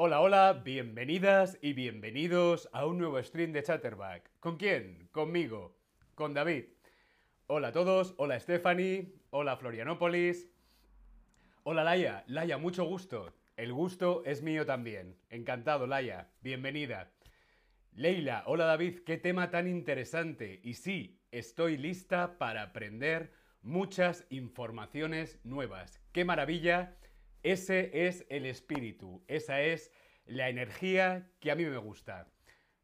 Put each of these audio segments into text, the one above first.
Hola, hola, bienvenidas y bienvenidos a un nuevo stream de Chatterback. ¿Con quién? Conmigo, con David. Hola a todos, hola Stephanie, hola Florianópolis, hola Laia, Laia, mucho gusto. El gusto es mío también. Encantado, Laia, bienvenida. Leila, hola David, qué tema tan interesante. Y sí, estoy lista para aprender muchas informaciones nuevas. ¡Qué maravilla! Ese es el espíritu, esa es la energía que a mí me gusta.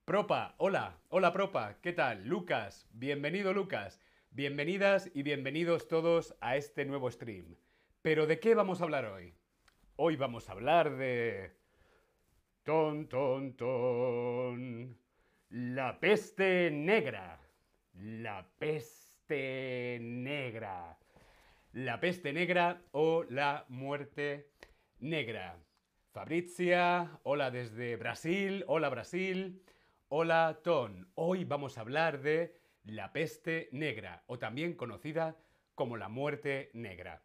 Propa, hola, hola Propa, ¿qué tal? Lucas, bienvenido Lucas, bienvenidas y bienvenidos todos a este nuevo stream. Pero ¿de qué vamos a hablar hoy? Hoy vamos a hablar de... Ton, ton, ton. La peste negra. La peste negra. La peste negra o la muerte negra. Fabrizia, hola desde Brasil, hola Brasil, hola Ton. Hoy vamos a hablar de la peste negra o también conocida como la muerte negra.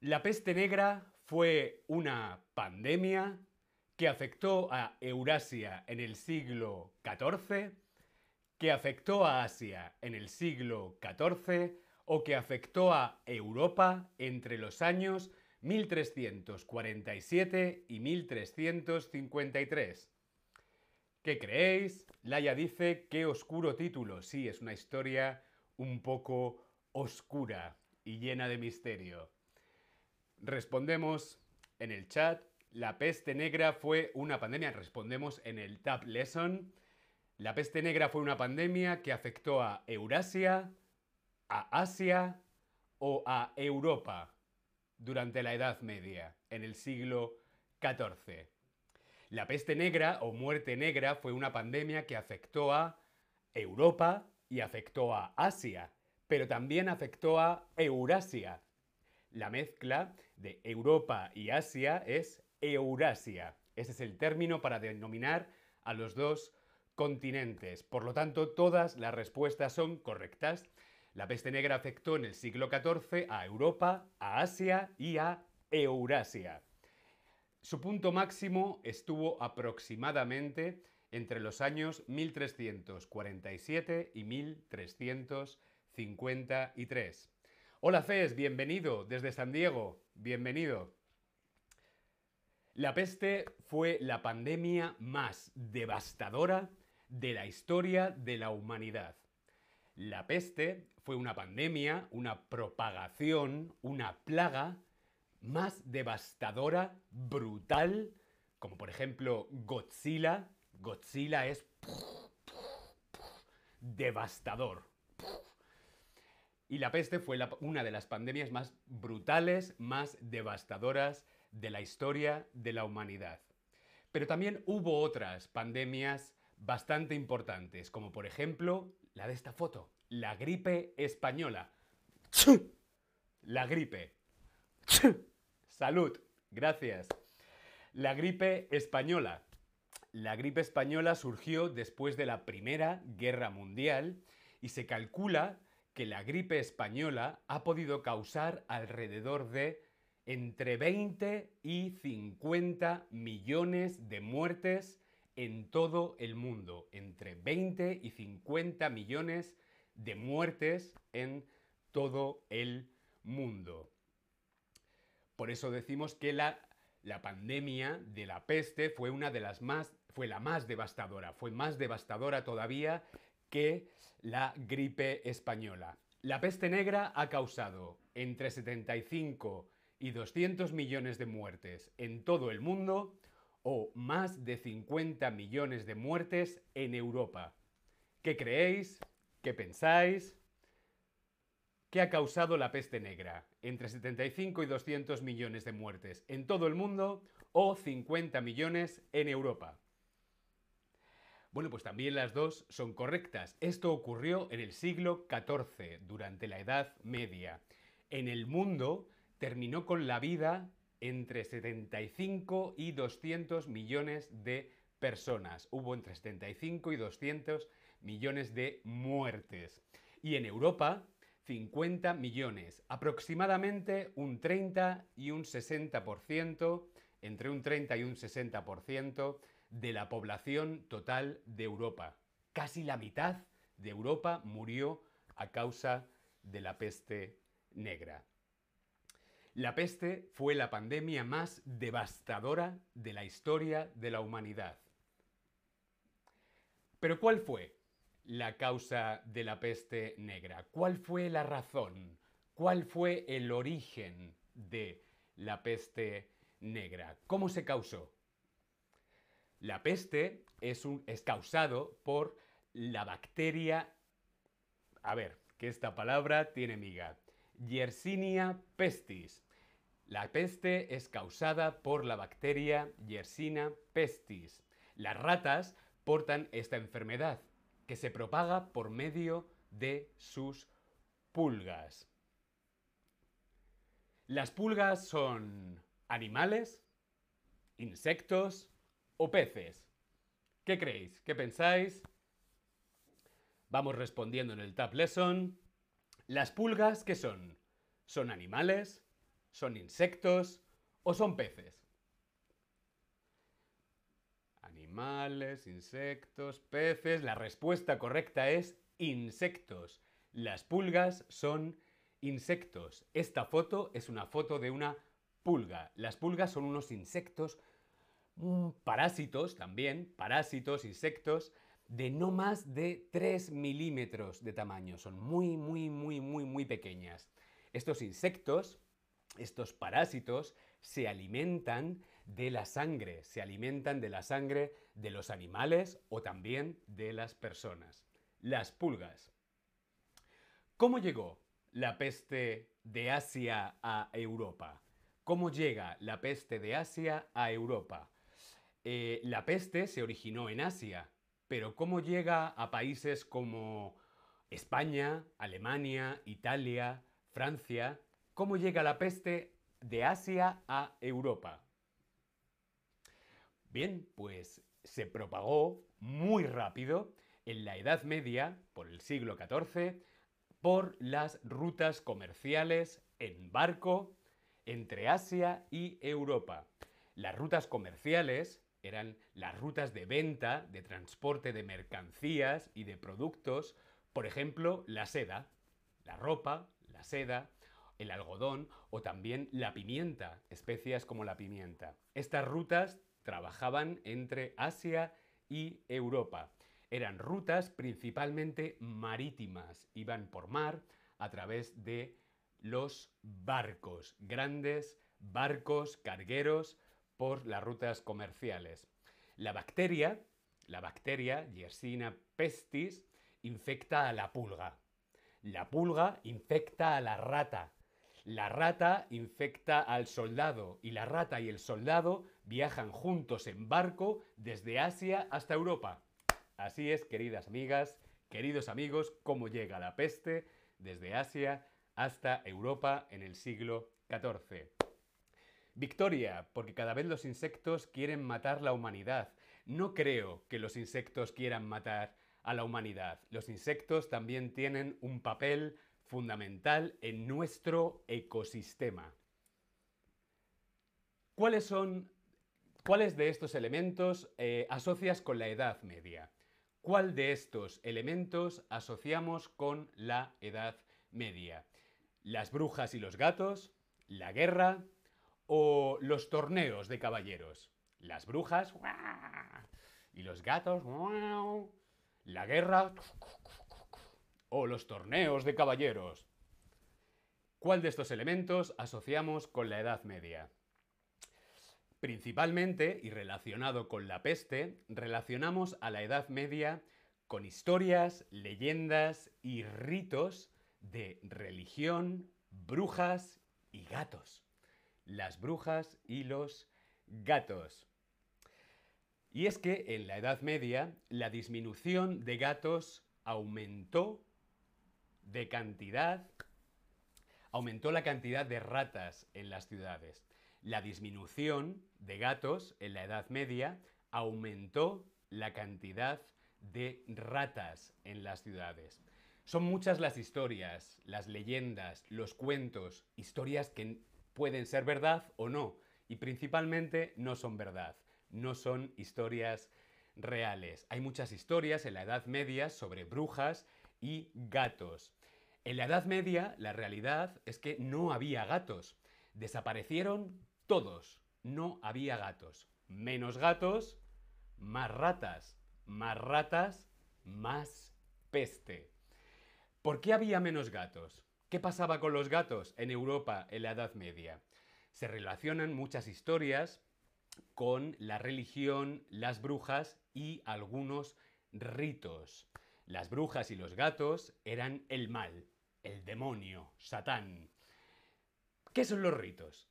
La peste negra fue una pandemia que afectó a Eurasia en el siglo XIV, que afectó a Asia en el siglo XIV o que afectó a Europa entre los años 1347 y 1353. ¿Qué creéis? Laia dice, qué oscuro título. Sí, es una historia un poco oscura y llena de misterio. Respondemos en el chat, la peste negra fue una pandemia. Respondemos en el Tab Lesson. La peste negra fue una pandemia que afectó a Eurasia, a Asia o a Europa durante la Edad Media, en el siglo XIV. La peste negra o muerte negra fue una pandemia que afectó a Europa y afectó a Asia, pero también afectó a Eurasia. La mezcla de Europa y Asia es Eurasia. Ese es el término para denominar a los dos continentes. Por lo tanto, todas las respuestas son correctas. La peste negra afectó en el siglo XIV a Europa, a Asia y a Eurasia. Su punto máximo estuvo aproximadamente entre los años 1347 y 1353. Hola Fes, bienvenido desde San Diego, bienvenido. La peste fue la pandemia más devastadora de la historia de la humanidad. La peste fue una pandemia, una propagación, una plaga más devastadora, brutal, como por ejemplo Godzilla. Godzilla es devastador. Y la peste fue una de las pandemias más brutales, más devastadoras de la historia de la humanidad. Pero también hubo otras pandemias bastante importantes, como por ejemplo la de esta foto, la gripe española. La gripe. Salud, gracias. La gripe española. La gripe española surgió después de la Primera Guerra Mundial y se calcula que la gripe española ha podido causar alrededor de entre 20 y 50 millones de muertes en todo el mundo, entre 20 y 50 millones de muertes en todo el mundo. Por eso decimos que la, la, pandemia de la peste fue una de las más, fue la más devastadora, fue más devastadora todavía que la gripe española. La peste negra ha causado entre 75 y 200 millones de muertes en todo el mundo, o más de 50 millones de muertes en Europa. ¿Qué creéis? ¿Qué pensáis? ¿Qué ha causado la peste negra? Entre 75 y 200 millones de muertes en todo el mundo o 50 millones en Europa. Bueno, pues también las dos son correctas. Esto ocurrió en el siglo XIV, durante la Edad Media. En el mundo terminó con la vida entre 75 y 200 millones de personas. Hubo entre 75 y 200 millones de muertes. Y en Europa, 50 millones. Aproximadamente un 30 y un 60% entre un 30 y un 60% de la población total de Europa. Casi la mitad de Europa murió a causa de la peste negra. La peste fue la pandemia más devastadora de la historia de la humanidad. Pero ¿cuál fue la causa de la peste negra? ¿Cuál fue la razón? ¿Cuál fue el origen de la peste negra? ¿Cómo se causó? La peste es, causado por la bacteria... A ver, que esta palabra tiene miga. Yersinia pestis. La peste es causada por la bacteria Yersinia pestis. Las ratas portan esta enfermedad, que se propaga por medio de sus pulgas. Las pulgas son animales, insectos o peces. ¿Qué creéis? ¿Qué pensáis? Vamos respondiendo en el Tab Lesson. ¿Las pulgas qué son? ¿Son animales? ¿Son insectos? ¿O son peces? Animales, insectos, peces. La respuesta correcta es insectos. Las pulgas son insectos. Esta foto es una foto de una pulga. Las pulgas son unos insectos, mm, parásitos también, parásitos, insectos, de no más de 3 milímetros de tamaño. Son muy, muy, muy, muy, muy pequeñas. Estos insectos, estos parásitos, se alimentan de la sangre, se alimentan de la sangre de los animales o también de las personas. Las pulgas. ¿Cómo llegó la peste de Asia a Europa? ¿Cómo llega la peste de Asia a Europa? Eh, la peste se originó en Asia, pero ¿cómo llega a países como España, Alemania, Italia, Francia? ¿Cómo llega la peste de Asia a Europa? Bien, pues se propagó muy rápido en la Edad Media, por el siglo XIV, por las rutas comerciales en barco entre Asia y Europa. Las rutas comerciales eran las rutas de venta, de transporte de mercancías y de productos, por ejemplo, la seda, la ropa, la seda, el algodón o también la pimienta, especias como la pimienta. Estas rutas trabajaban entre Asia y Europa. Eran rutas principalmente marítimas, iban por mar a través de los barcos, grandes barcos cargueros por las rutas comerciales. La bacteria, la bacteria Yersinia pestis, infecta a la pulga. La pulga infecta a la rata. La rata infecta al soldado y la rata y el soldado viajan juntos en barco desde Asia hasta Europa. Así es, queridas amigas, queridos amigos, cómo llega la peste desde Asia hasta Europa en el siglo XIV. Victoria, porque cada vez los insectos quieren matar la humanidad. No creo que los insectos quieran matar a la humanidad. Los insectos también tienen un papel fundamental en nuestro ecosistema. ¿Cuáles son, cuáles de estos elementos eh, asocias con la Edad Media? ¿Cuál de estos elementos asociamos con la Edad Media? ¿Las brujas y los gatos? ¿La guerra? o los torneos de caballeros. Las brujas y los gatos, la guerra o los torneos de caballeros. ¿Cuál de estos elementos asociamos con la Edad Media? Principalmente, y relacionado con la peste, relacionamos a la Edad Media con historias, leyendas y ritos de religión, brujas y gatos las brujas y los gatos. Y es que en la Edad Media la disminución de gatos aumentó de cantidad, aumentó la cantidad de ratas en las ciudades. La disminución de gatos en la Edad Media aumentó la cantidad de ratas en las ciudades. Son muchas las historias, las leyendas, los cuentos, historias que pueden ser verdad o no, y principalmente no son verdad, no son historias reales. Hay muchas historias en la Edad Media sobre brujas y gatos. En la Edad Media la realidad es que no había gatos. Desaparecieron todos. No había gatos. Menos gatos, más ratas. Más ratas, más peste. ¿Por qué había menos gatos? ¿Qué pasaba con los gatos en Europa en la Edad Media? Se relacionan muchas historias con la religión, las brujas y algunos ritos. Las brujas y los gatos eran el mal, el demonio, Satán. ¿Qué son los ritos?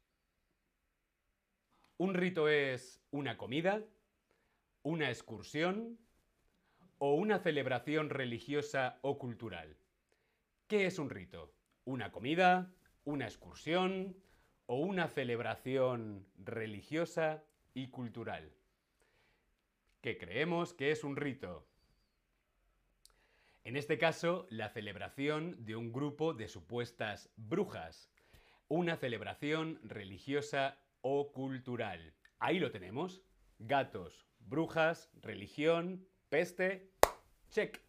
Un rito es una comida, una excursión o una celebración religiosa o cultural. ¿Qué es un rito? ¿Una comida, una excursión o una celebración religiosa y cultural? ¿Qué creemos que es un rito? En este caso, la celebración de un grupo de supuestas brujas. Una celebración religiosa o cultural. Ahí lo tenemos. Gatos, brujas, religión, peste. Check.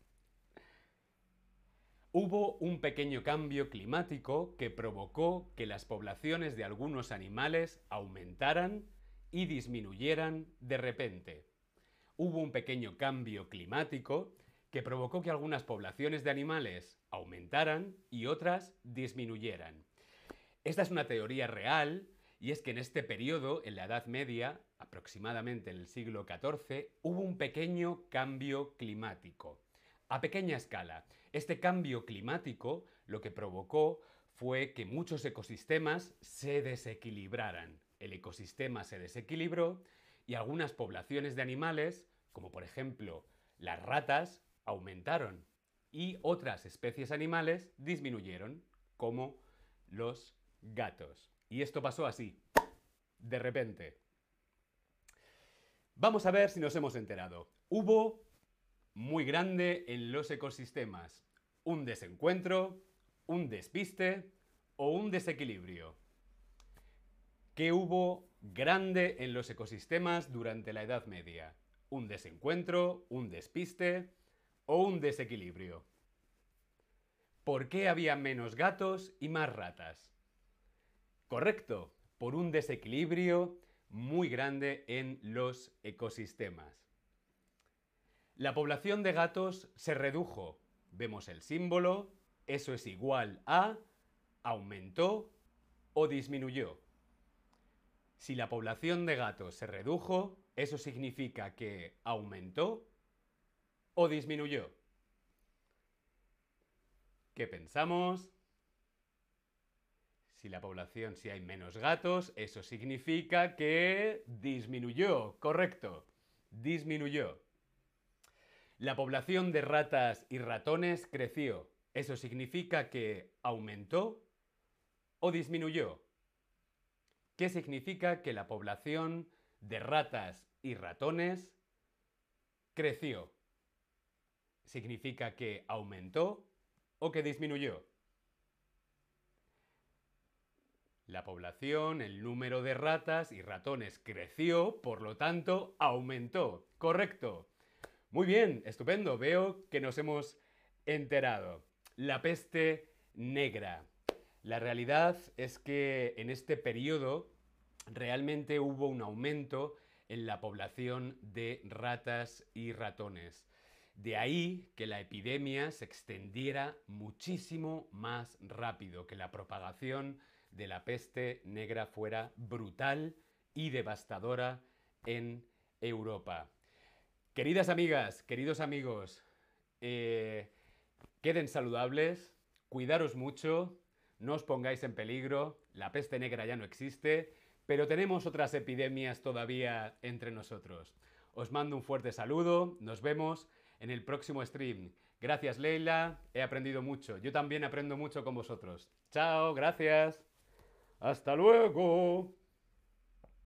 Hubo un pequeño cambio climático que provocó que las poblaciones de algunos animales aumentaran y disminuyeran de repente. Hubo un pequeño cambio climático que provocó que algunas poblaciones de animales aumentaran y otras disminuyeran. Esta es una teoría real y es que en este periodo, en la Edad Media, aproximadamente en el siglo XIV, hubo un pequeño cambio climático. A pequeña escala, este cambio climático lo que provocó fue que muchos ecosistemas se desequilibraran. El ecosistema se desequilibró y algunas poblaciones de animales, como por ejemplo las ratas, aumentaron y otras especies animales disminuyeron, como los gatos. Y esto pasó así, de repente. Vamos a ver si nos hemos enterado. Hubo muy grande en los ecosistemas un desencuentro, un despiste o un desequilibrio. ¿Qué hubo grande en los ecosistemas durante la Edad Media? ¿Un desencuentro, un despiste o un desequilibrio? ¿Por qué había menos gatos y más ratas? Correcto, por un desequilibrio muy grande en los ecosistemas. La población de gatos se redujo Vemos el símbolo, eso es igual a aumentó o disminuyó. Si la población de gatos se redujo, eso significa que aumentó o disminuyó. ¿Qué pensamos? Si la población, si hay menos gatos, eso significa que disminuyó, correcto, disminuyó. La población de ratas y ratones creció. ¿Eso significa que aumentó o disminuyó? ¿Qué significa que la población de ratas y ratones creció? ¿Significa que aumentó o que disminuyó? La población, el número de ratas y ratones creció, por lo tanto, aumentó. Correcto. Muy bien, estupendo. Veo que nos hemos enterado. La peste negra. La realidad es que en este periodo realmente hubo un aumento en la población de ratas y ratones. De ahí que la epidemia se extendiera muchísimo más rápido, que la propagación de la peste negra fuera brutal y devastadora en Europa. Queridas amigas, queridos amigos, eh, queden saludables, cuidaros mucho, no os pongáis en peligro, la peste negra ya no existe, pero tenemos otras epidemias todavía entre nosotros. Os mando un fuerte saludo, nos vemos en el próximo stream. Gracias Leila, he aprendido mucho, yo también aprendo mucho con vosotros. Chao, gracias. Hasta luego.